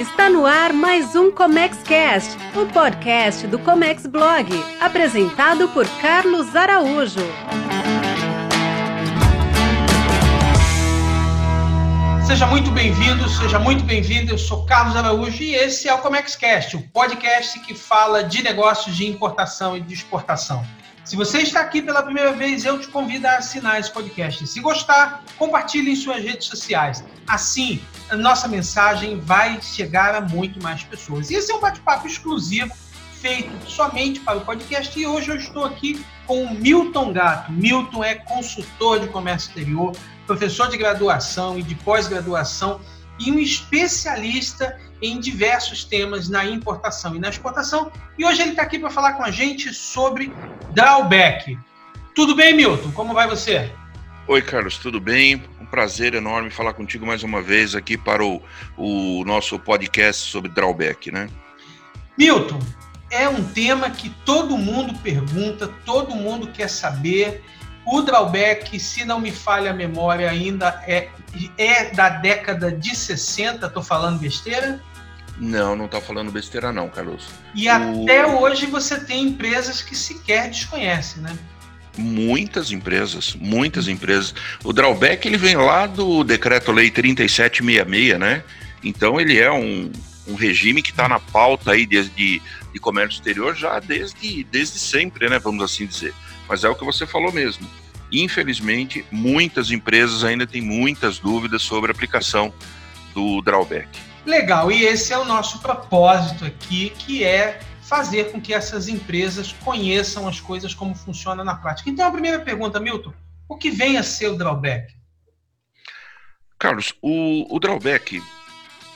Está no ar mais um Comex Cast, o podcast do Comex Blog, apresentado por Carlos Araújo. Seja muito bem-vindo, seja muito bem-vindo. Eu sou Carlos Araújo e esse é o Comex Cast, o podcast que fala de negócios de importação e de exportação. Se você está aqui pela primeira vez, eu te convido a assinar esse podcast. Se gostar, compartilhe em suas redes sociais. Assim, a nossa mensagem vai chegar a muito mais pessoas. E esse é um bate-papo exclusivo feito somente para o podcast e hoje eu estou aqui com o Milton Gato. Milton é consultor de comércio exterior, professor de graduação e de pós-graduação e um especialista em diversos temas na importação e na exportação. E hoje ele está aqui para falar com a gente sobre drawback. Tudo bem, Milton? Como vai você? Oi, Carlos, tudo bem? Um prazer enorme falar contigo mais uma vez aqui para o, o nosso podcast sobre drawback, né? Milton, é um tema que todo mundo pergunta, todo mundo quer saber. O drawback, se não me falha a memória, ainda é, é da década de 60, estou falando besteira? Não, não está falando besteira não, Carlos. E o... até hoje você tem empresas que sequer desconhecem, né? Muitas empresas, muitas empresas. O drawback ele vem lá do decreto-lei 3766, né? Então ele é um, um regime que está na pauta aí desde de comércio exterior já desde, desde sempre, né? Vamos assim dizer. Mas é o que você falou mesmo. Infelizmente, muitas empresas ainda têm muitas dúvidas sobre a aplicação do drawback. Legal, e esse é o nosso propósito aqui, que é fazer com que essas empresas conheçam as coisas como funciona na prática. Então, a primeira pergunta, Milton, o que vem a ser o drawback? Carlos, o, o drawback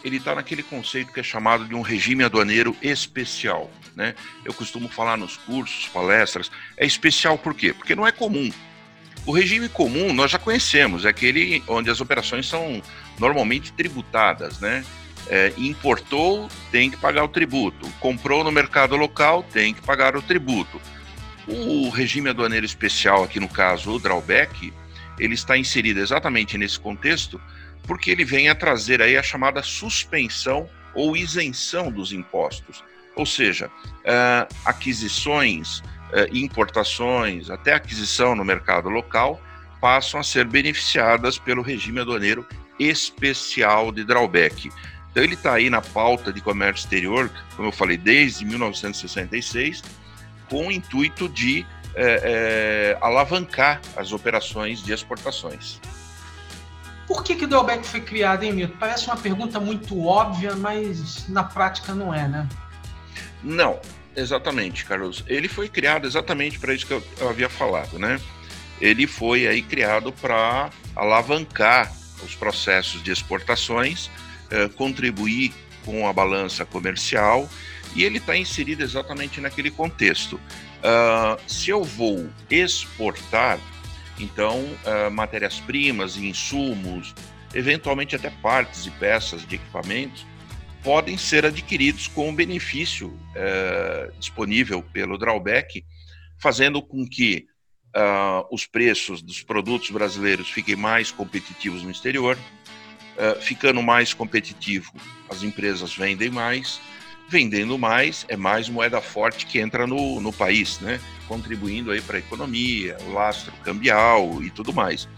ele está naquele conceito que é chamado de um regime aduaneiro especial. Né? Eu costumo falar nos cursos, palestras, é especial por quê? Porque não é comum. O regime comum nós já conhecemos, é aquele onde as operações são normalmente tributadas, né? É, importou, tem que pagar o tributo. Comprou no mercado local, tem que pagar o tributo. O regime aduaneiro especial, aqui no caso o drawback, ele está inserido exatamente nesse contexto, porque ele vem a trazer aí a chamada suspensão ou isenção dos impostos. Ou seja, uh, aquisições, uh, importações, até aquisição no mercado local, passam a ser beneficiadas pelo regime aduaneiro especial de drawback. Então ele está aí na pauta de comércio exterior, como eu falei, desde 1966, com o intuito de é, é, alavancar as operações de exportações. Por que, que o drawback foi criado, hein? Parece uma pergunta muito óbvia, mas na prática não é, né? Não, exatamente, Carlos. Ele foi criado exatamente para isso que eu, eu havia falado, né? Ele foi aí criado para alavancar os processos de exportações eh, contribuir com a balança comercial e ele está inserido exatamente naquele contexto. Uh, se eu vou exportar, então uh, matérias-primas e insumos, eventualmente até partes e peças de equipamentos, podem ser adquiridos com o benefício uh, disponível pelo drawback, fazendo com que os preços dos produtos brasileiros fiquem mais competitivos no exterior, uh, ficando mais competitivo, as empresas vendem mais, vendendo mais, é mais moeda forte que entra no, no país, né? contribuindo aí para a economia, o lastro cambial e tudo mais.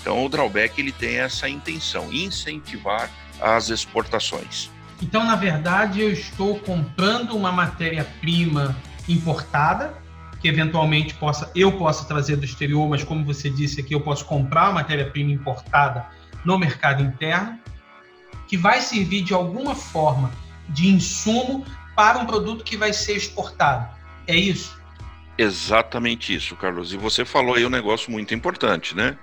Então o drawback ele tem essa intenção, incentivar as exportações. Então, na verdade, eu estou comprando uma matéria-prima importada, que eventualmente possa, eu possa trazer do exterior, mas como você disse aqui, eu posso comprar matéria-prima importada no mercado interno, que vai servir de alguma forma de insumo para um produto que vai ser exportado. É isso? Exatamente isso, Carlos. E você falou aí um negócio muito importante, né?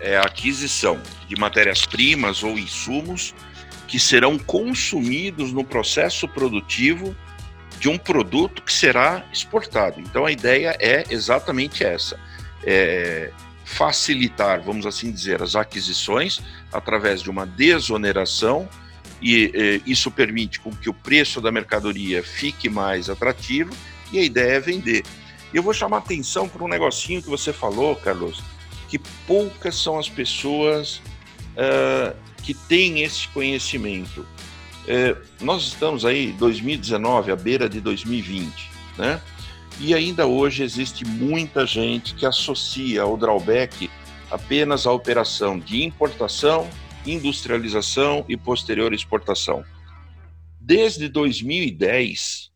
É a aquisição de matérias-primas ou insumos que serão consumidos no processo produtivo de um produto que será exportado. Então a ideia é exatamente essa: é facilitar, vamos assim dizer, as aquisições através de uma desoneração e eh, isso permite com que o preço da mercadoria fique mais atrativo e a ideia é vender. Eu vou chamar atenção para um negocinho que você falou, Carlos, que poucas são as pessoas uh, que têm esse conhecimento. é, nós estamos aí 2019 à beira de 2020, né? E ainda hoje existe muita gente que associa o drawback apenas à operação de importação, industrialização e posterior exportação. Desde 2010,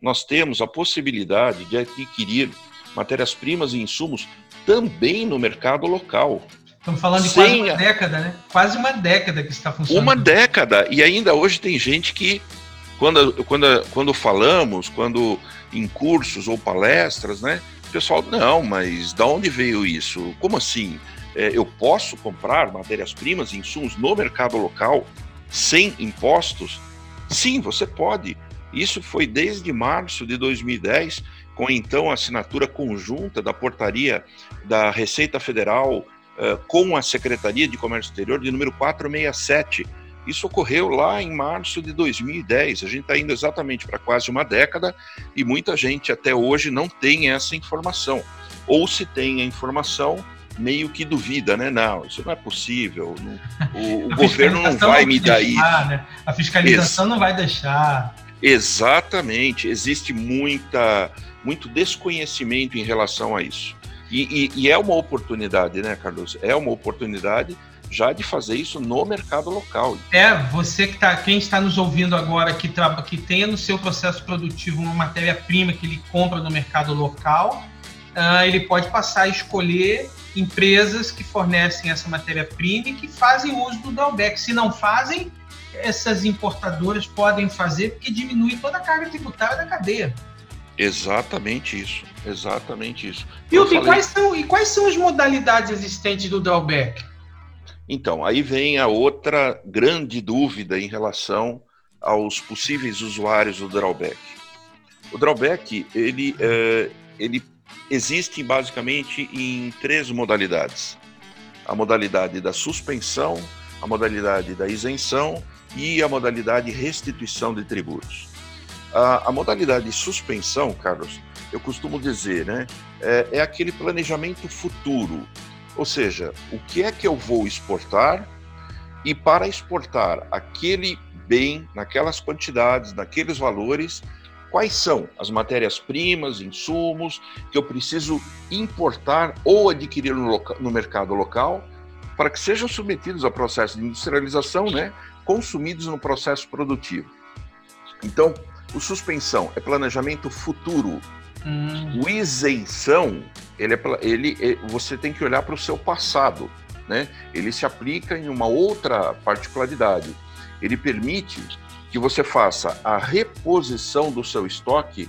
nós temos a possibilidade de adquirir matérias-primas e insumos também no mercado local. Estamos falando de quase uma a... década, né? Quase uma década que está funcionando. Uma década. E ainda hoje tem gente que, quando, quando, quando falamos, quando em cursos ou palestras, né? O pessoal, não, mas da onde veio isso? Como assim? É, eu posso comprar matérias-primas e insumos no mercado local sem impostos? Sim, você pode. Isso foi desde março de 2010, com então a assinatura conjunta da portaria da Receita Federal com a Secretaria de Comércio Exterior de número 467. Isso ocorreu lá em março de 2010. A gente está indo exatamente para quase uma década e muita gente até hoje não tem essa informação. Ou se tem a informação, meio que duvida, né? Não, isso não é possível. O, o governo não vai me dar isso. Né? A fiscalização Ex não vai deixar. Exatamente. Existe muita, muito desconhecimento em relação a isso. E, e, e, é uma oportunidade, né, Carlos? É uma oportunidade já de fazer isso no mercado local. É, você que está, quem está nos ouvindo agora, que, que tenha no seu processo produtivo uma matéria-prima que ele compra no mercado local, uh, ele pode passar a escolher empresas que fornecem essa matéria-prima e que fazem uso do drawback. Se não fazem, essas importadoras podem fazer porque diminui toda a carga tributária da cadeia. Exatamente isso, exatamente isso. E, falei... quais são, e quais são as modalidades existentes do drawback? Então, aí vem a outra grande dúvida em relação aos possíveis usuários do drawback. O drawback, ele, é, ele existe basicamente em três modalidades: a modalidade da suspensão, a modalidade da isenção e a modalidade restituição de tributos. A, a modalidade suspensão, Carlos, eu costumo dizer, né, é, é aquele planejamento futuro, ou seja, o que é que eu vou exportar e para exportar aquele bem naquelas quantidades, naqueles valores, quais são as matérias-primas, insumos que eu preciso importar ou adquirir no, no, mercado local para que sejam submetidos ao processo de industrialização, né, consumidos no processo produtivo. Então, o suspensão é planejamento futuro. Hum. O isenção, ele, é, ele é, você tem que olhar para o seu passado, né? Ele se aplica em uma outra particularidade. Ele permite que você faça a reposição do seu estoque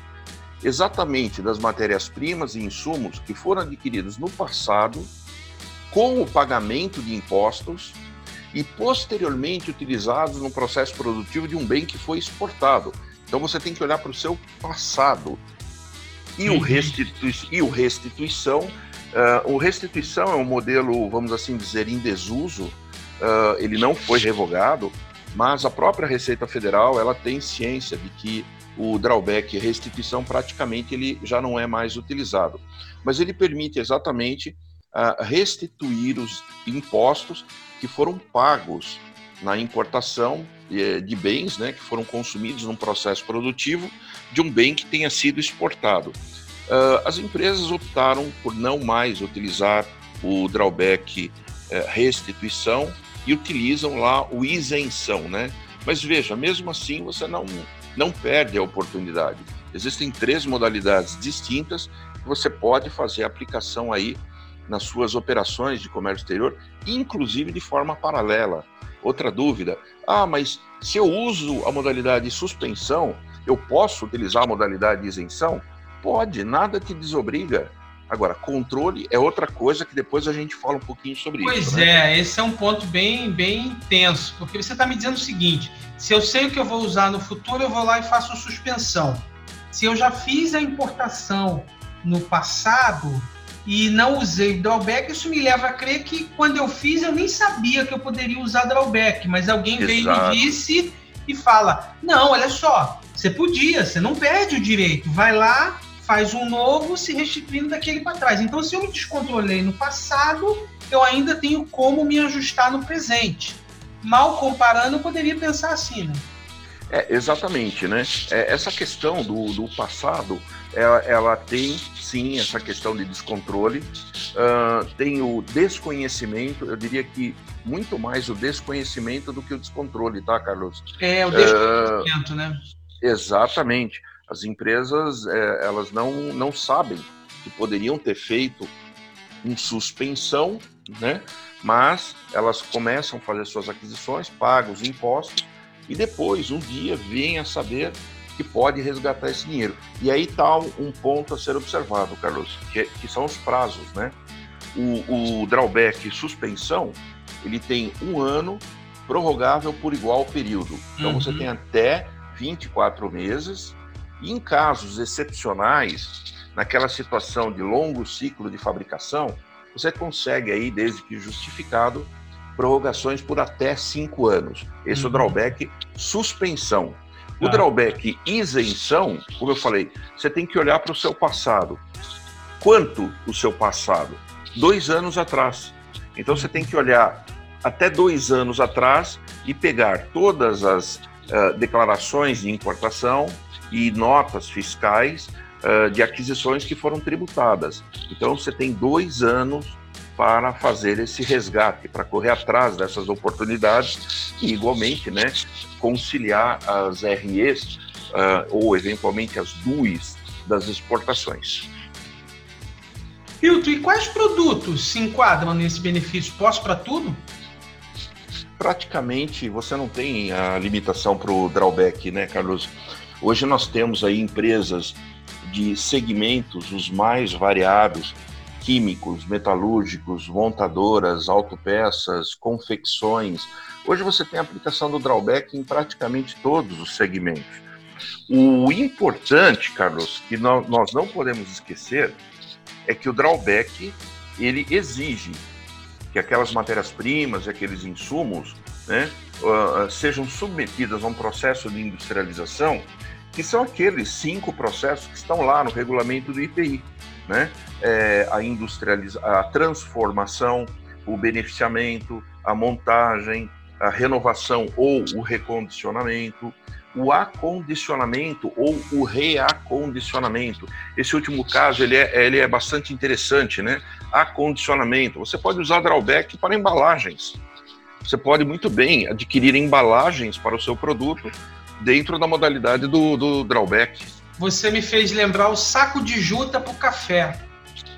exatamente das matérias-primas e insumos que foram adquiridos no passado, com o pagamento de impostos e posteriormente utilizados no processo produtivo de um bem que foi exportado. Então você tem que olhar para o seu passado. E, o, restitui e o restituição, uh, o restituição é um modelo, vamos assim dizer, em desuso, uh, ele não foi revogado, mas a própria Receita Federal ela tem ciência de que o drawback restituição praticamente ele já não é mais utilizado, mas ele permite exatamente uh, restituir os impostos que foram pagos na importação de, de bens, né, que foram consumidos num processo produtivo de um bem que tenha sido exportado. Uh, as empresas optaram por não mais utilizar o drawback uh, restituição e utilizam lá o isenção, né? Mas veja, mesmo assim você não, não perde a oportunidade. Existem três modalidades distintas que você pode fazer aplicação aí nas suas operações de comércio exterior, inclusive de forma paralela. Outra dúvida: ah, mas se eu uso a modalidade suspensão, eu posso utilizar a modalidade isenção? Pode, nada te desobriga. Agora, controle é outra coisa que depois a gente fala um pouquinho sobre pois isso. Pois né? é, esse é um ponto bem, bem intenso, porque você está me dizendo o seguinte: se eu sei o que eu vou usar no futuro, eu vou lá e faço suspensão. Se eu já fiz a importação no passado e não usei drawback, isso me leva a crer que quando eu fiz eu nem sabia que eu poderia usar drawback, mas alguém veio e me disse e fala: não, olha só, você podia, você não perde o direito, vai lá faz um novo se restituindo daquele para trás. Então, se eu me descontrolei no passado, eu ainda tenho como me ajustar no presente. mal comparando, poderia pensar assim, né? É, exatamente, né? É, essa questão do, do passado, ela, ela, tem sim essa questão de descontrole, uh, tem o desconhecimento, eu diria que muito mais o desconhecimento do que o descontrole, tá, Carlos? É, o desconhecimento, uh, né? Exatamente. As empresas, é, elas não, não sabem que poderiam ter feito em suspensão, né? Mas elas começam a fazer suas aquisições, pagam os impostos e depois, um dia, vem a saber que pode resgatar esse dinheiro. E aí está um ponto a ser observado, Carlos, que, que são os prazos, né? O, o drawback suspensão, ele tem um ano prorrogável por igual período. Então uhum. você tem até 24 meses. E em casos excepcionais, naquela situação de longo ciclo de fabricação, você consegue aí, desde que justificado, prorrogações por até cinco anos. Esse uhum. é o uhum. drawback suspensão. O ah. drawback isenção, como eu falei, você tem que olhar para o seu passado. Quanto o seu passado? Dois anos atrás. Então você tem que olhar até dois anos atrás e pegar todas as uh, declarações de importação e notas fiscais uh, de aquisições que foram tributadas. Então você tem dois anos para fazer esse resgate, para correr atrás dessas oportunidades e, igualmente, né, conciliar as REs uh, ou, eventualmente, as DUIs das exportações. Hilton, e quais produtos se enquadram nesse benefício? Posso para tudo? Praticamente você não tem a limitação para o drawback, né, Carlos? Hoje nós temos aí empresas de segmentos os mais variados, químicos, metalúrgicos, montadoras, autopeças, confecções. Hoje você tem a aplicação do drawback em praticamente todos os segmentos. O importante, Carlos, que nós não podemos esquecer, é que o drawback ele exige que aquelas matérias-primas e aqueles insumos né, uh, sejam submetidas a um processo de industrialização, que são aqueles cinco processos que estão lá no regulamento do IPI né? É, a industrialização, a transformação, o beneficiamento, a montagem, a renovação ou o recondicionamento, o acondicionamento ou o reacondicionamento. Esse último caso ele é, ele é bastante interessante, né? Acondicionamento. Você pode usar drawback para embalagens. Você pode muito bem adquirir embalagens para o seu produto dentro da modalidade do, do drawback você me fez lembrar o saco de juta para o café.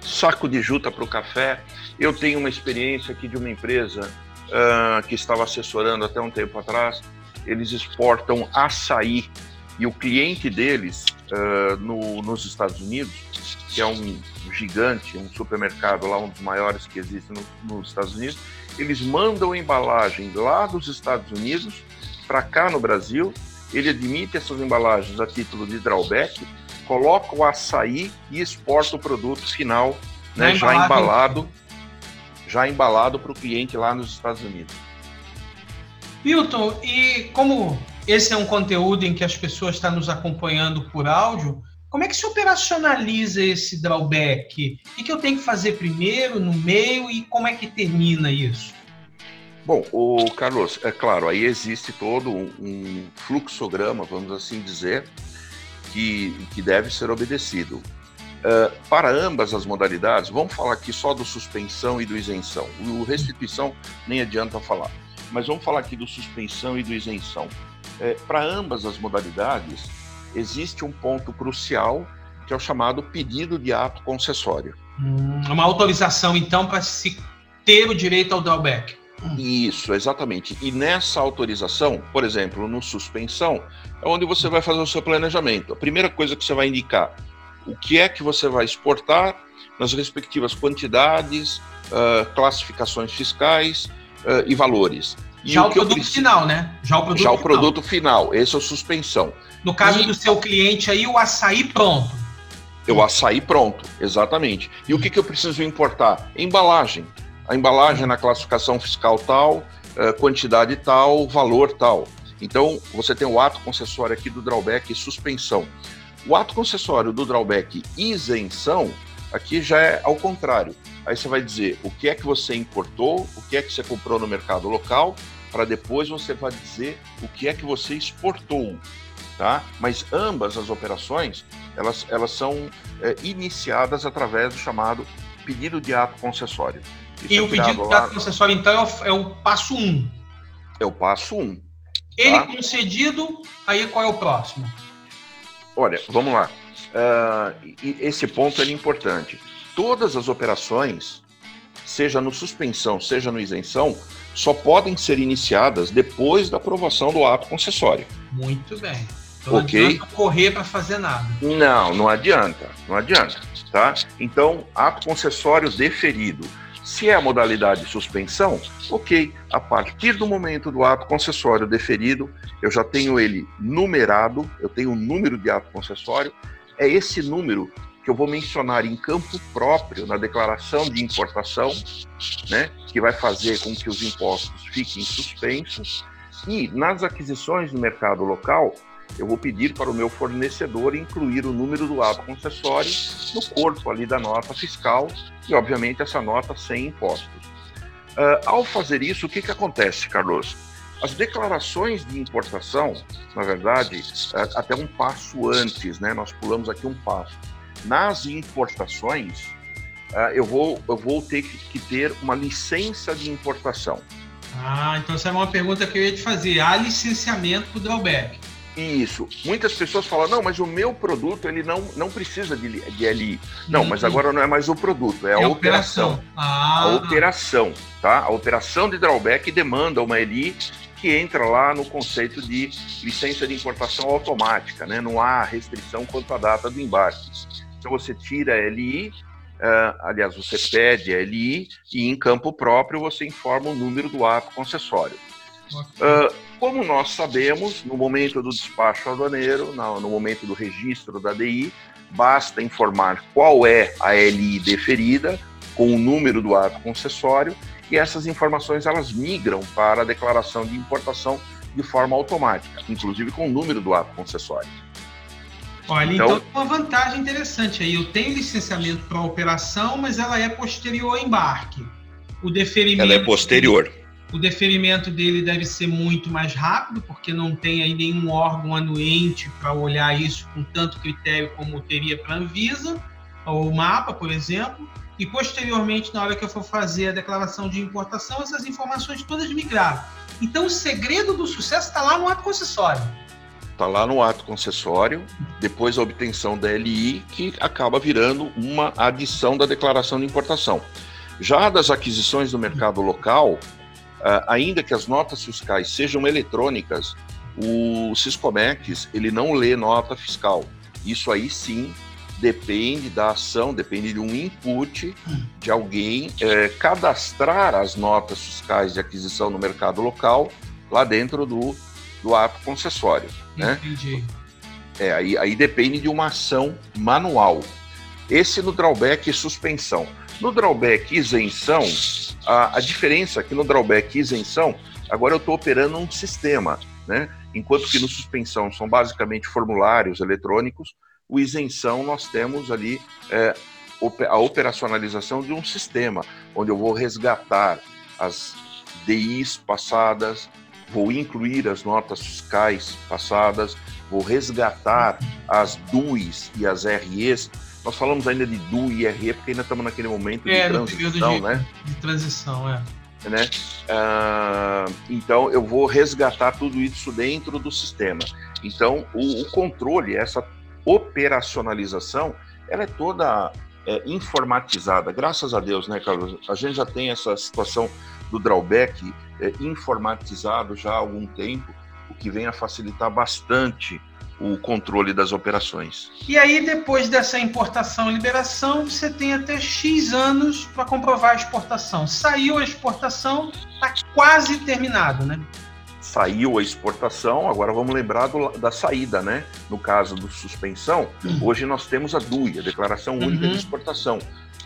Saco de juta para o café. Eu tenho uma experiência aqui de uma empresa uh, que estava assessorando até um tempo atrás. Eles exportam açaí e o cliente deles uh, no, nos Estados Unidos, que é um gigante, um supermercado lá, um dos maiores que existe no, nos Estados Unidos, eles mandam embalagem lá dos Estados Unidos para cá no Brasil ele admite essas embalagens a título de drawback, coloca o açaí e exporta o produto final né, já embalado, já embalado para o cliente lá nos Estados Unidos. Milton, e como esse é um conteúdo em que as pessoas estão nos acompanhando por áudio, como é que se operacionaliza esse drawback? O que eu tenho que fazer primeiro, no meio e como é que termina isso? Bom, o Carlos, é claro, aí existe todo um, fluxograma, vamos assim dizer, que, que deve ser obedecido. Uh, para ambas as modalidades, vamos falar aqui só do suspensão e do isenção. O restituição nem adianta falar, mas vamos falar aqui do suspensão e do isenção. É, para ambas as modalidades, existe um ponto crucial que é o chamado pedido de ato concessório. Hum, uma autorização, então, para se ter o direito ao drawback. Isso, exatamente. E nessa autorização, por exemplo, no suspensão, é onde você vai fazer o seu planejamento. A primeira coisa que você vai indicar o que é que você vai exportar nas respectivas quantidades, uh, classificações fiscais uh, e valores. E Já o, o produto preciso... final, né? Já o produto, Já o final. produto final. Esse é o suspensão. No caso e... do seu cliente aí, o açaí pronto. O açaí pronto, exatamente. E o que, que eu preciso importar? Embalagem a embalagem na classificação fiscal tal, eh, quantidade tal, valor tal. Então, você tem o ato concessório aqui do drawback e suspensão. O ato concessório do drawback isenção, aqui já é ao contrário. Aí você vai dizer o que é que você importou, o que é que você comprou no mercado local para depois você vai dizer o que é que você exportou, tá? Mas ambas as operações elas, elas são é, iniciadas através do chamado pedido de ato concessório. E é o pedido de ato concessório, então, é o, é passo 1. Um. É o passo 1. Um, Ele tá? concedido, aí qual é o próximo? Olha, vamos lá. Uh, esse ponto é importante. Todas as operações, seja no suspensão, seja no isenção, só podem ser iniciadas depois da aprovação do ato concessório. Muito bem. Então não adianta correr para fazer nada. Não, não adianta, não adianta, tá? Então, ato concessório deferido. Se é a modalidade suspensão, ok. A partir do momento do ato concessório deferido, eu já tenho ele numerado, eu tenho um número de ato concessório. É esse número que eu vou mencionar em campo próprio na declaração de importação, né, que vai fazer com que os impostos fiquem suspensos. E nas aquisições no mercado local, eu vou pedir para o meu fornecedor incluir o número do ato concessório no corpo ali da nota fiscal e, obviamente, essa nota sem impostos. Uh, ao fazer isso, o que, que acontece, Carlos? As declarações de importação, na verdade, uh, até um passo antes, né? Nós pulamos aqui um passo. Nas importações, uh, eu, vou, eu vou ter que, que ter uma licença de importação. Ah, então essa é uma pergunta que eu ia te fazer. Há licenciamento para o? Isso. Muitas pessoas falam, não, mas o meu produto ele não, não precisa de, de LI. Não, mas agora não é mais o produto, é, é a operação. operação. Ah. A operação, tá? A operação de drawback demanda uma LI que entra lá no conceito de licença de importação automática, né? Não há restrição quanto à data do embarque. Então você tira a LI, uh, aliás, você pede a LI e em campo próprio você informa o número do ato concessório. Uh, como nós sabemos, no momento do despacho aduaneiro, no, no momento do registro da DI, basta informar qual é a LI deferida, com o número do ato concessório, e essas informações elas migram para a declaração de importação de forma automática, inclusive com o número do ato concessório. Olha, então, então uma vantagem interessante aí. Eu tenho licenciamento para operação, mas ela é posterior ao embarque. O deferimento. Ela é posterior. O deferimento dele deve ser muito mais rápido, porque não tem aí nenhum órgão anuente para olhar isso com tanto critério como teria para a Anvisa, ou o MAPA, por exemplo. E posteriormente, na hora que eu for fazer a declaração de importação, essas informações todas migraram. Então, o segredo do sucesso está lá no ato concessório. Está lá no ato concessório, depois a obtenção da LI, que acaba virando uma adição da declaração de importação. Já das aquisições do mercado local, ainda que as notas fiscais sejam eletrônicas, o Siscomex ele não lê nota fiscal. Isso aí sim depende da ação, depende de um input de alguém é, cadastrar as notas fiscais de aquisição no mercado local lá dentro do, do ato concessório. Né? Entendi. É, aí, aí depende de uma ação manual. Esse no drawback e suspensão. No drawback isenção, a, a diferença é que no drawback isenção, agora eu estou operando um sistema, né? Enquanto que no suspensão são basicamente formulários eletrônicos, o isenção nós temos ali é, a operacionalização de um sistema, onde eu vou resgatar as DIs passadas, vou incluir as notas fiscais passadas, vou resgatar as DUIs e as REs nós falamos ainda de DU e RE porque ainda estamos naquele momento é, de transição, de, né? De transição, é. Né? Uh, então eu vou resgatar tudo isso dentro do sistema. Então o, o controle, essa operacionalização, ela é toda é, informatizada. Graças a Deus, né, Carlos? A gente já tem essa situação do drawback é, informatizado já há algum tempo, o que vem a facilitar bastante o controle das operações. E aí, depois dessa importação e liberação, você tem até X anos para comprovar a exportação. Saiu a exportação, está quase terminado, né? Saiu a exportação, agora vamos lembrar do, da saída, né? No caso do suspensão, uhum. hoje nós temos a DUI, a Declaração Única uhum. de Exportação,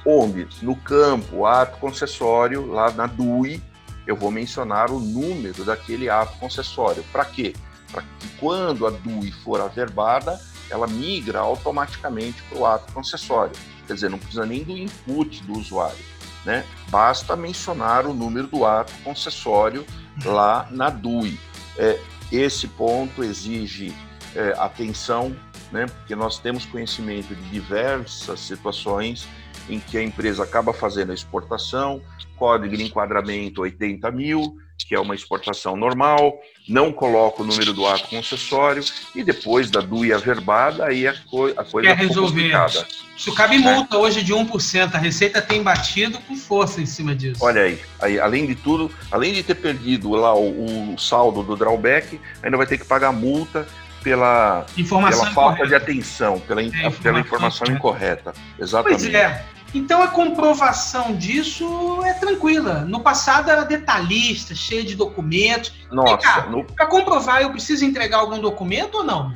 onde no campo, ato concessório, lá na DUI, eu vou mencionar o número daquele ato concessório. Para quê? Para que quando a DUI for averbada, ela migra automaticamente para o ato concessório. Quer dizer, não precisa nem do input do usuário. né? Basta mencionar o número do ato concessório lá na DUI. É, esse ponto exige é, atenção, né? Porque nós temos conhecimento de diversas situações em que a empresa acaba fazendo a exportação, código de enquadramento 80 mil, que é uma exportação normal, não coloca o número do ato concessório e depois da DUI averbada, aí a, co a coisa Quer resolver. complicada. Isso cabe multa é. hoje de 1%, a Receita tem batido com força em cima disso. Olha aí, aí além de tudo, além de ter perdido lá o, o saldo do drawback, ainda vai ter que pagar multa pela, informação pela falta de atenção, pela, é, informação pela informação incorreta. Exatamente. Pois é. Então a comprovação disso é tranquila. No passado era detalhista, cheio de documentos. Nossa, no... para comprovar eu preciso entregar algum documento ou não?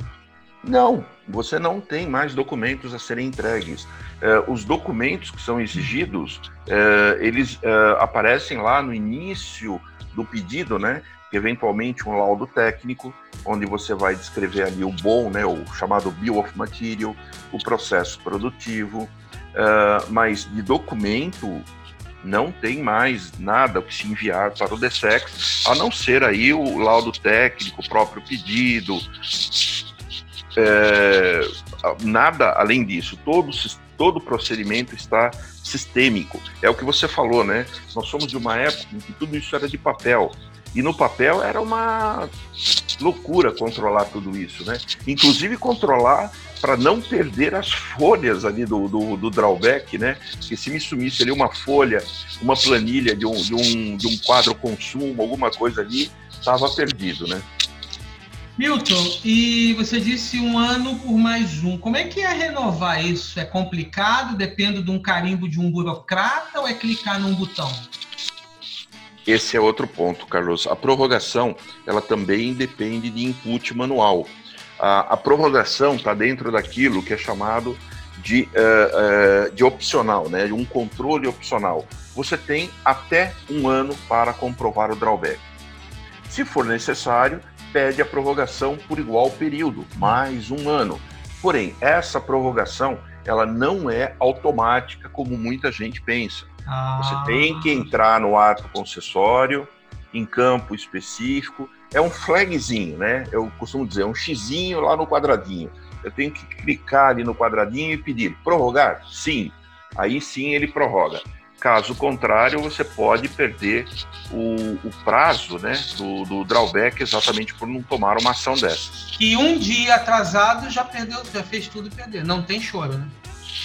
Não, você não tem mais documentos a serem entregues. Eh, os documentos que são exigidos, eh, eles eh, aparecem lá no início do pedido, né? Eventualmente um laudo técnico, onde você vai descrever ali o bom, né? O chamado bill of material, o processo produtivo, Uh, mas de documento não tem mais nada que se enviar para o DSEX, a não ser aí o laudo técnico, o próprio pedido, é, nada além disso. Todo, todo procedimento está sistêmico. É o que você falou, né? Nós somos de uma época em que tudo isso era de papel. E no papel era uma loucura controlar tudo isso, né? Inclusive controlar para não perder as folhas ali do, do, do, drawback, né? Porque se me sumisse ali uma folha, uma planilha de um, de um, de um quadro consumo, alguma coisa ali, estava perdido, né? Milton, e você disse um ano por mais um. Como é que é renovar isso? É complicado? Depende de um carimbo de um burocrata ou é clicar num botão? Esse é outro ponto, Carlos. A prorrogação, ela também depende de input manual a, a prorrogação está dentro daquilo que é chamado de, uh, uh, de opcional, né, um controle opcional. Você tem até um ano para comprovar o drawback. Se for necessário, pede a prorrogação por igual período, mais um ano. Porém, essa prorrogação ela não é automática como muita gente pensa. Ah. Você tem que entrar no ato concessório, em campo específico, é um flagzinho, né? Eu costumo dizer, é um xizinho lá no quadradinho. Eu tenho que clicar ali no quadradinho e pedir prorrogar? Sim. Aí sim ele prorroga. Caso contrário, você pode perder o, o prazo né, do, do, drawback exatamente por não tomar uma ação dessas. E um dia atrasado já perdeu, já fez tudo e perdeu. Não tem choro, né?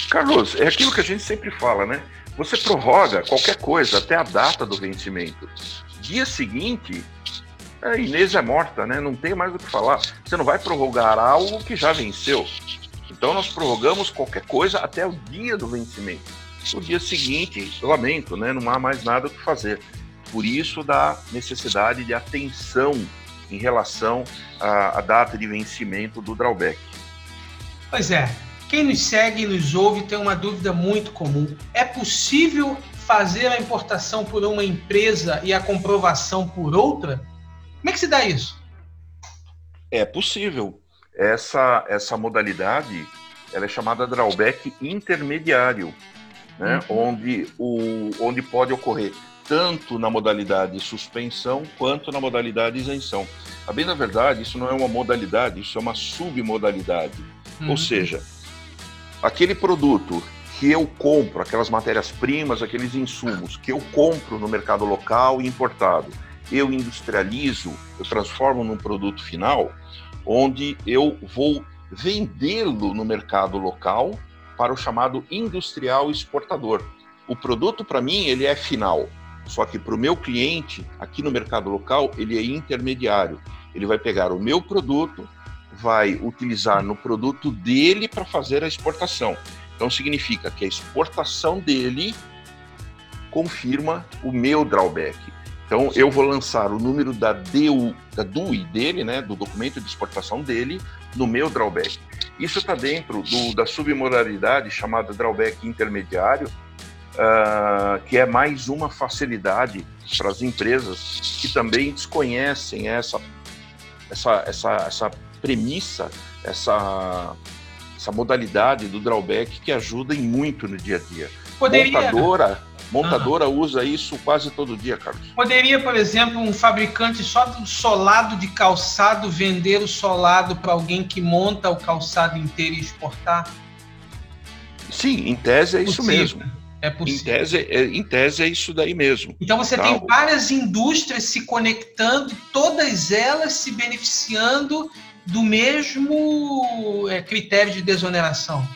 Carlos, é aquilo que a gente sempre fala, né? Você prorroga qualquer coisa até a data do vencimento. Dia seguinte, a Inês é morta, né? Não tem mais o que falar. Você não vai prorrogar algo que já venceu. Então nós prorrogamos qualquer coisa até o dia do vencimento. No dia seguinte, lamento, né? Não há mais nada o que fazer. Por isso da necessidade de atenção em relação à, à data de vencimento do drawback. Pois é. Quem nos segue e nos ouve tem uma dúvida muito comum. É possível fazer a importação por uma empresa e a comprovação por outra? Como é que se dá isso? É possível. Essa, essa modalidade ela é chamada drawback intermediário, né? Uhum. onde, o, onde pode ocorrer tanto na modalidade suspensão quanto na modalidade isenção. A bem da verdade, isso não é uma modalidade, isso é uma submodalidade. Uhum. Ou seja, aquele produto que eu compro, aquelas matérias-primas, aqueles insumos que eu compro no mercado local e importado, eu industrializo, eu transformo num produto final, onde eu vou vendê-lo no mercado local para o chamado industrial exportador. O produto para mim ele é final, só que para o meu cliente aqui no mercado local ele é intermediário. Ele vai pegar o meu produto, vai utilizar no produto dele para fazer a exportação. Então significa que a exportação dele confirma o meu drawback. Então eu vou lançar o número da DU, da DUI dele, né, do documento de exportação dele, no meu drawback. Isso está dentro do, da submodalidade chamada drawback intermediário, uh, que é mais uma facilidade para as empresas que também desconhecem essa, essa, essa, essa premissa, essa, essa modalidade do drawback que ajuda em muito no dia a dia. Poderia, montadora, Montadora uhum. usa isso quase todo dia, Carlos. Poderia, por exemplo, um fabricante só do solado de calçado vender o solado para alguém que monta o calçado inteiro e exportar? Sim, em tese é isso mesmo. É possível. Em tese, é, em tese é isso daí mesmo. Então você tá? tem várias indústrias se conectando, todas elas se beneficiando do mesmo é, critério de desoneração.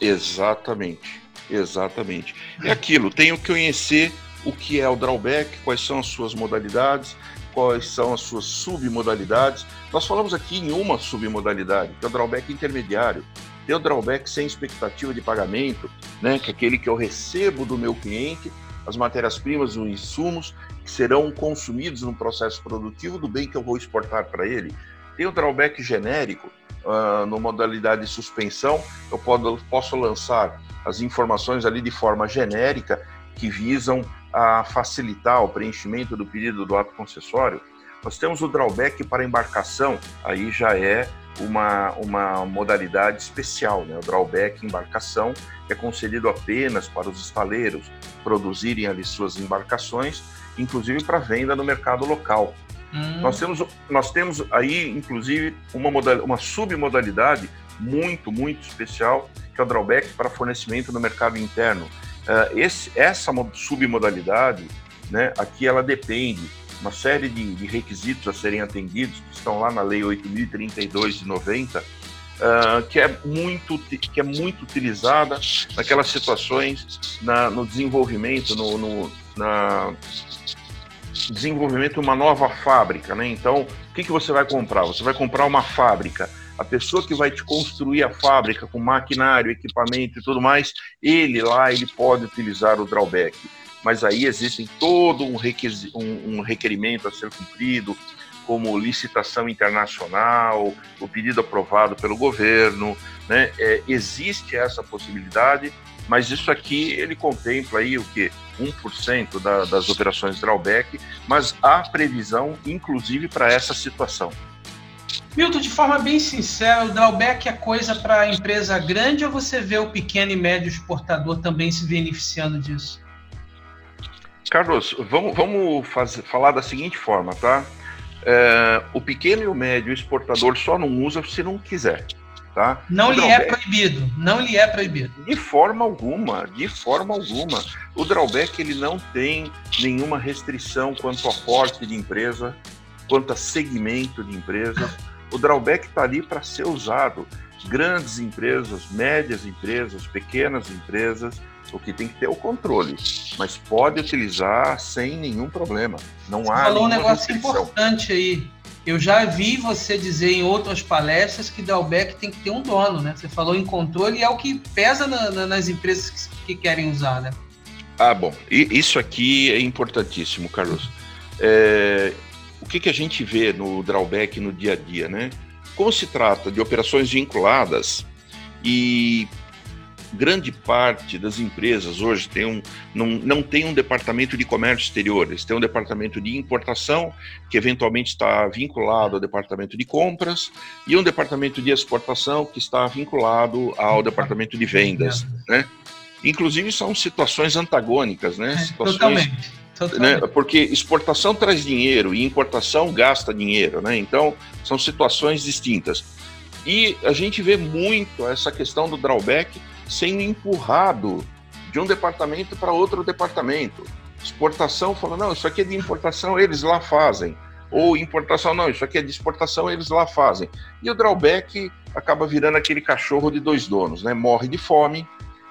Exatamente, exatamente. É aquilo, tenho que conhecer o que é o drawback, quais são as suas modalidades, quais são as suas submodalidades. Nós falamos aqui em uma submodalidade, que é o drawback intermediário. Tem o drawback sem expectativa de pagamento, né, que é aquele que eu recebo do meu cliente, as matérias-primas, os insumos que serão consumidos no processo produtivo do bem que eu vou exportar para ele. Tem o drawback genérico, uh, no modalidade de suspensão, eu posso, posso lançar as informações ali de forma genérica que visam a facilitar o preenchimento do pedido do ato concessório. Nós temos o drawback para embarcação, aí já é uma, uma modalidade especial, né? o drawback embarcação é concedido apenas para os estaleiros produzirem ali suas embarcações, inclusive para venda no mercado local. Hum. Nós, temos, nós temos aí, inclusive, uma, uma submodalidade muito, muito especial, que é o drawback para fornecimento no mercado interno. Uh, esse, essa submodalidade, né, aqui ela depende uma série de, de, requisitos a serem atendidos, que estão lá na Lei 8.032 de 90, uh, que, é muito, que é muito utilizada naquelas situações na, no desenvolvimento, no, no na desenvolvimento de uma nova fábrica, né? Então, o que, que você vai comprar? Você vai comprar uma fábrica. A pessoa que vai te construir a fábrica com maquinário, equipamento e tudo mais, ele lá ele pode utilizar o drawback. Mas aí existem todo um, um, um requerimento a ser cumprido, como licitação internacional, o pedido aprovado pelo governo, né? É, existe essa possibilidade, mas isso aqui ele contempla aí o que 1% da, das operações drawback, mas há previsão, inclusive, para essa situação. Milton, de forma bem sincera, o drawback é coisa para a empresa grande ou você vê o pequeno e médio exportador também se beneficiando disso? Carlos, vamos, vamos fazer, falar da seguinte forma, tá? É, o pequeno e o médio exportador só não usa se não quiser. Tá? Não lhe é proibido, não lhe é proibido. De forma alguma, de forma alguma. O drawback ele não tem nenhuma restrição quanto a porte de empresa, quanto a segmento de empresas. O drawback está ali para ser usado. Grandes empresas, médias empresas, pequenas empresas, o que tem que ter é o controle, mas pode utilizar sem nenhum problema. Não Você há. Falou um negócio restrição. importante aí eu já vi você dizer em outras palestras que drawback tem que ter um dono, né? Você falou em controle e é o que pesa na, na, nas empresas que, que, querem usar, né? Ah, bom. E isso aqui é importantíssimo, Carlos. É, o que, que a gente vê no drawback no dia a dia, né? Como se trata de operações vinculadas e grande parte das empresas hoje tem um, não, não tem um departamento de comércio exterior, eles têm um departamento de importação, que eventualmente está vinculado ao departamento de compras, e um departamento de exportação, que está vinculado ao departamento de vendas. Né? Inclusive, são situações antagônicas, né? É, situações, Totalmente. Né? Porque exportação traz dinheiro e importação gasta dinheiro, né? Então, são situações distintas. E a gente vê muito essa questão do drawback sendo empurrado de um departamento para outro departamento. Exportação falando, não, isso aqui é de importação, eles lá fazem. Ou importação, não, isso aqui é de exportação, eles lá fazem. E o drawback acaba virando aquele cachorro de dois donos, né? Morre de fome,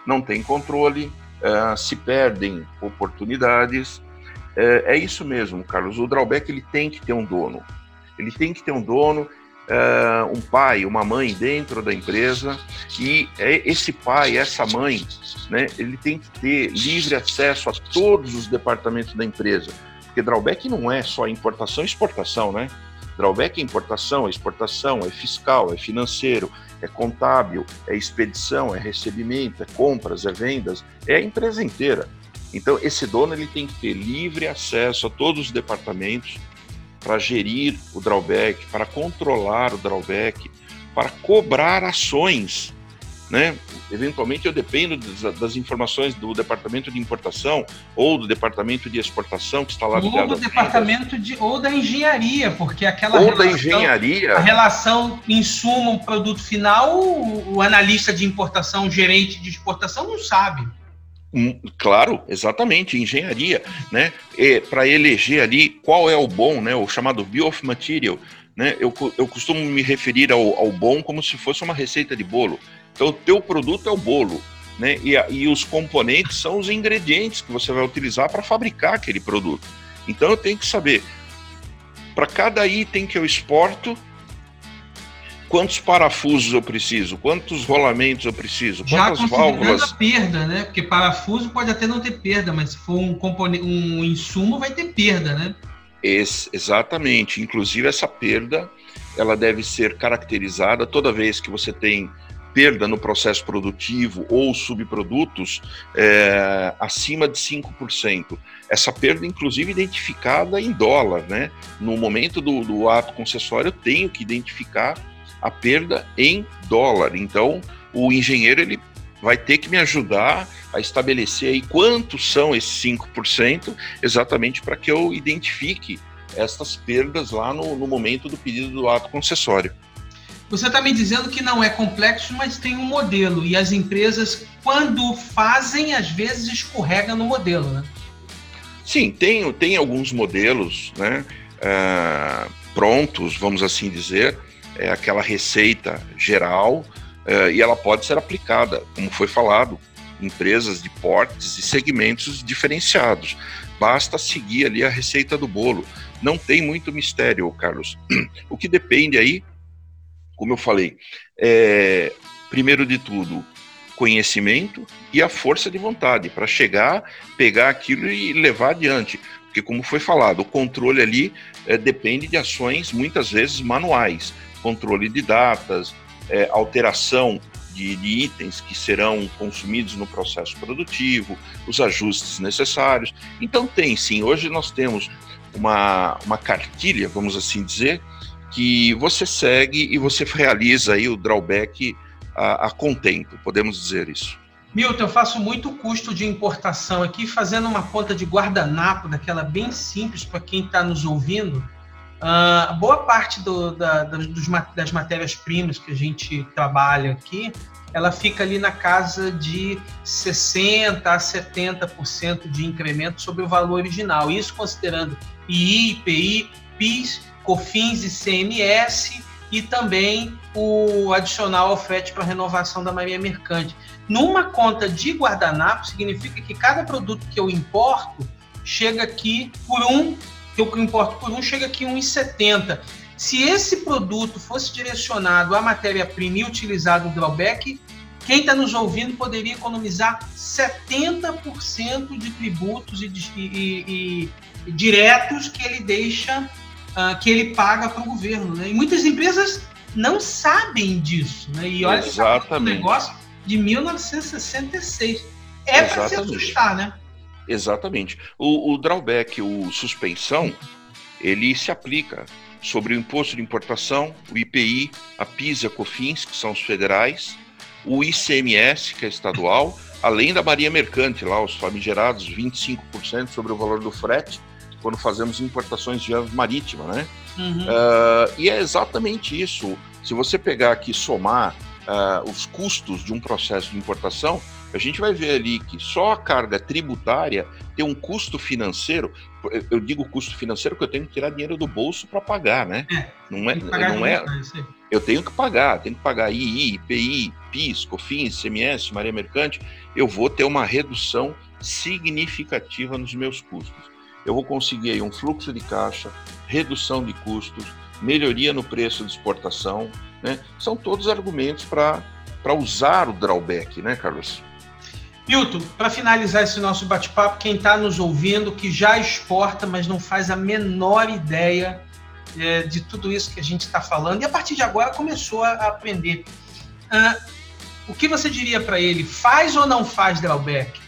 não tem controle, uh, se perdem oportunidades. Uh, é isso mesmo, Carlos. O drawback ele tem que ter um dono. Ele tem que ter um dono uh, um pai, uma mãe dentro da empresa e é esse pai, essa mãe, né, ele tem que ter livre acesso a todos os departamentos da empresa, porque drawback não é só importação e exportação, né? Drawback é importação, é exportação, é fiscal, é financeiro, é contábil, é expedição, é recebimento, é compras, é vendas, é a empresa inteira. Então, esse dono ele tem que ter livre acesso a todos os departamentos para gerir o drawback, para controlar o drawback, para cobrar ações né? Eventualmente eu dependo das, informações do departamento de importação ou do departamento de exportação que está lá ligado. Ou do departamento de ou da engenharia, porque aquela ou relação, da engenharia, a relação insumo produto final, o, o analista de importação, o gerente de exportação não sabe. Claro, exatamente, engenharia, né? Para eleger ali qual é o bom, né? O chamado bill of material, né? Eu, eu costumo me referir ao, ao bom como se fosse uma receita de bolo. Então, o teu produto é o bolo, né? E, e os componentes são os ingredientes que você vai utilizar para fabricar aquele produto. Então, eu tenho que saber para cada item que eu exporto, quantos parafusos eu preciso, quantos rolamentos eu preciso, quantas Já válvulas. a perda, né? Porque parafuso pode até não ter perda, mas se for um componente, um insumo, vai ter perda, né? Esse, exatamente. Inclusive essa perda, ela deve ser caracterizada toda vez que você tem perda no processo produtivo ou subprodutos é, acima de 5%. Essa perda, inclusive, identificada em dólar, né? No momento do, do ato concessório, eu tenho que identificar a perda em dólar. Então, o engenheiro ele vai ter que me ajudar a estabelecer aí quantos são esses 5%, exatamente para que eu identifique essas perdas lá no, no momento do pedido do ato concessório. Você está me dizendo que não é complexo, mas tem um modelo. E as empresas, quando fazem, às vezes escorregam no modelo, né? Sim, tem, tem alguns modelos né, uh, prontos, vamos assim dizer, é aquela receita geral, uh, e ela pode ser aplicada, como foi falado, empresas de portes e segmentos diferenciados. Basta seguir ali a receita do bolo. Não tem muito mistério, Carlos. O que depende aí como eu falei, é, primeiro de tudo, conhecimento e a força de vontade para chegar, pegar aquilo e levar adiante. Porque, como foi falado, o controle ali é, depende de ações muitas vezes manuais controle de datas, é, alteração de, de, itens que serão consumidos no processo produtivo, os ajustes necessários. Então, tem sim, hoje nós temos uma, uma cartilha, vamos assim dizer, que você segue e você realiza aí o drawback a, a contento, podemos dizer isso. Milton, eu faço muito custo de importação aqui, fazendo uma conta de guardanapo, daquela bem simples para quem está nos ouvindo. Uh, boa parte do, da, dos, das matérias-primas que a gente trabalha aqui, ela fica ali na casa de 60% a 70% de incremento sobre o valor original. Isso considerando II, IPI, PIS COFINS e CMS e também o adicional ao para renovação da Marinha Mercante. Numa conta de guardanapo, significa que cada produto que eu importo chega aqui por um, que eu importo por um, chega aqui 1,70. Se esse produto fosse direcionado à matéria-prima e utilizado o drawback, quem está nos ouvindo poderia economizar 70% de tributos e, e, e, diretos que ele deixa uh, que ele paga para o governo. Né? E muitas empresas não sabem disso. Né? E olha que é um negócio de 1966. É para se assustar, né? Exatamente. O, o drawback, o suspensão, ele se aplica sobre o imposto de importação, o IPI, a PIS e a COFINS, que são os federais, o ICMS, que é estadual, além da Maria Mercante, lá, os famigerados 25% sobre o valor do frete, quando fazemos importações via marítima, né? Uhum. Uh, e é exatamente isso. Se você pegar aqui somar uh, os custos de um processo de importação, a gente vai ver ali que só a carga tributária tem um custo financeiro. Eu digo custo financeiro porque eu tenho que tirar dinheiro do bolso para pagar, né? É, não é, não é. Eu tenho que pagar, tenho que pagar II, IPI, PIS, COFINS, CMS, Maria Mercante. Eu vou ter uma redução significativa nos meus custos eu vou conseguir aí um fluxo de caixa, redução de custos, melhoria no preço de exportação, né? São todos argumentos para usar o drawback, né, Carlos? Milton, para finalizar esse nosso bate-papo, quem está nos ouvindo, que já exporta, mas não faz a menor ideia é, de tudo isso que a gente está falando, e a partir de agora começou a aprender. Uh, o que você diria para ele? Faz ou não faz drawback?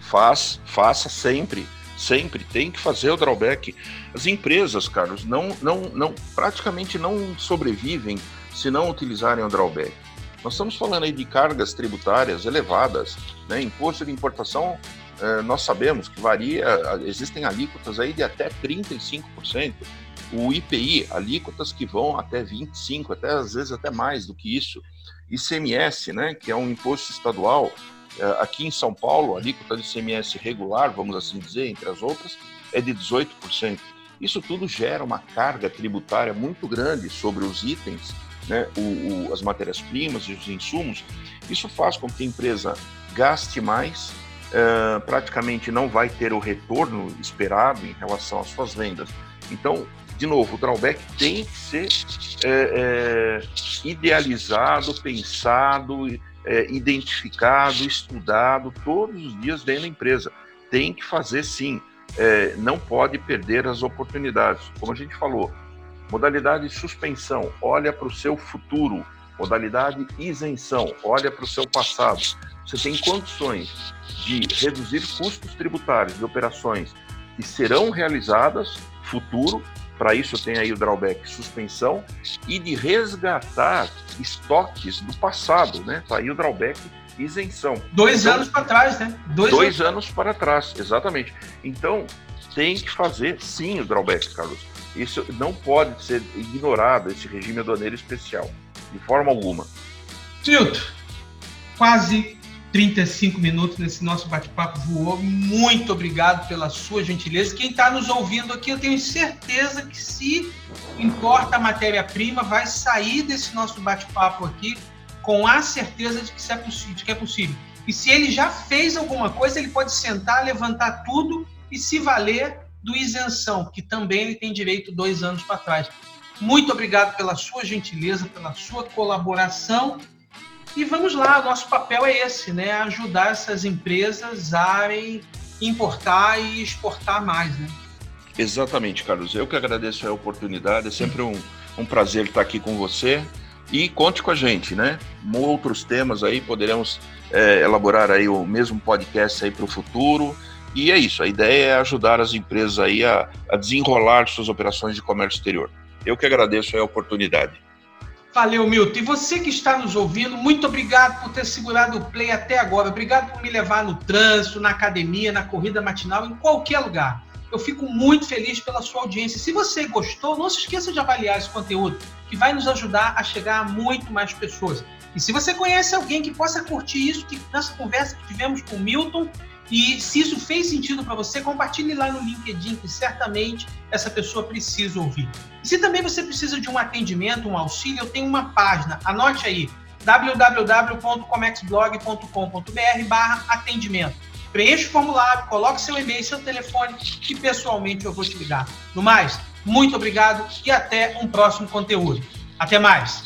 Faz, faça sempre. Sempre tem que fazer o drawback. As empresas, Carlos, não, não, não, praticamente não sobrevivem se não utilizarem o drawback. Nós estamos falando aí de cargas tributárias elevadas, né? Imposto de importação, eh, nós sabemos que varia, existem alíquotas aí de até 35%. O IPI, alíquotas que vão até 25%, até às vezes até mais do que isso. ICMS, né? Que é um imposto estadual. Eh, aqui em São Paulo, a alíquota de ICMS regular, vamos assim dizer, entre as outras, é de 18%. Isso tudo gera uma carga tributária muito grande sobre os itens, né, o, o, as matérias-primas e os insumos. Isso faz com que a empresa gaste mais, uh, praticamente não vai ter o retorno esperado em relação às suas vendas. Então, de novo, o drawback tem que ser é, é, idealizado, pensado, é, identificado, estudado todos os dias dentro da empresa. Tem que fazer sim não pode perder as oportunidades. Como a gente falou, modalidade suspensão, olha para o seu futuro. Modalidade isenção, olha para o seu passado. Você tem condições de reduzir custos tributários de operações que serão realizadas futuro. Para isso tem aí o drawback suspensão e de resgatar estoques do passado, né? Tá aí o drawback isenção. Dois então, anos para trás, né? Dois, dois anos. anos para trás, exatamente. Então, tem que fazer sim o drawback, Carlos. Isso não pode ser ignorado, esse regime aduaneiro especial, de forma alguma. Tilto, quase 35 minutos nesse nosso bate-papo voou. Muito obrigado pela sua gentileza. Quem está nos ouvindo aqui, eu tenho certeza que se importa a matéria-prima, vai sair desse nosso bate-papo aqui com a certeza de que, é possível, de que é possível. E se ele já fez alguma coisa, ele pode sentar, levantar tudo e se valer do isenção, que também ele tem direito dois anos para trás. Muito obrigado pela sua gentileza, pela sua colaboração. E vamos lá, nosso papel é esse, né? Ajudar essas empresas a importar e exportar mais, né? Exatamente, Carlos. Eu que agradeço a oportunidade. É sempre um, um prazer estar aqui com você. E conte com a gente, né? Outros temas aí, poderemos é, elaborar aí o mesmo podcast aí para o futuro. E é isso, a ideia é ajudar as empresas aí a, a desenrolar suas operações de comércio exterior. Eu que agradeço a oportunidade. Valeu, Milton. E você que está nos ouvindo, muito obrigado por ter segurado o play até agora. Obrigado por me levar no trânsito, na academia, na corrida matinal, em qualquer lugar. Eu fico muito feliz pela sua audiência. Se você gostou, não se esqueça de avaliar esse conteúdo, que vai nos ajudar a chegar a muito mais pessoas. E se você conhece alguém que possa curtir isso, que nessa conversa que tivemos com o Milton, e se isso fez sentido para você, compartilhe lá no LinkedIn, que certamente essa pessoa precisa ouvir. E se também você precisa de um atendimento, um auxílio, eu tenho uma página, anote aí, www.comexblog.com.br barra atendimento. Preencha o formulário, coloque seu e-mail, seu telefone e pessoalmente eu vou te ligar. No mais, muito obrigado e até um próximo conteúdo. Até mais!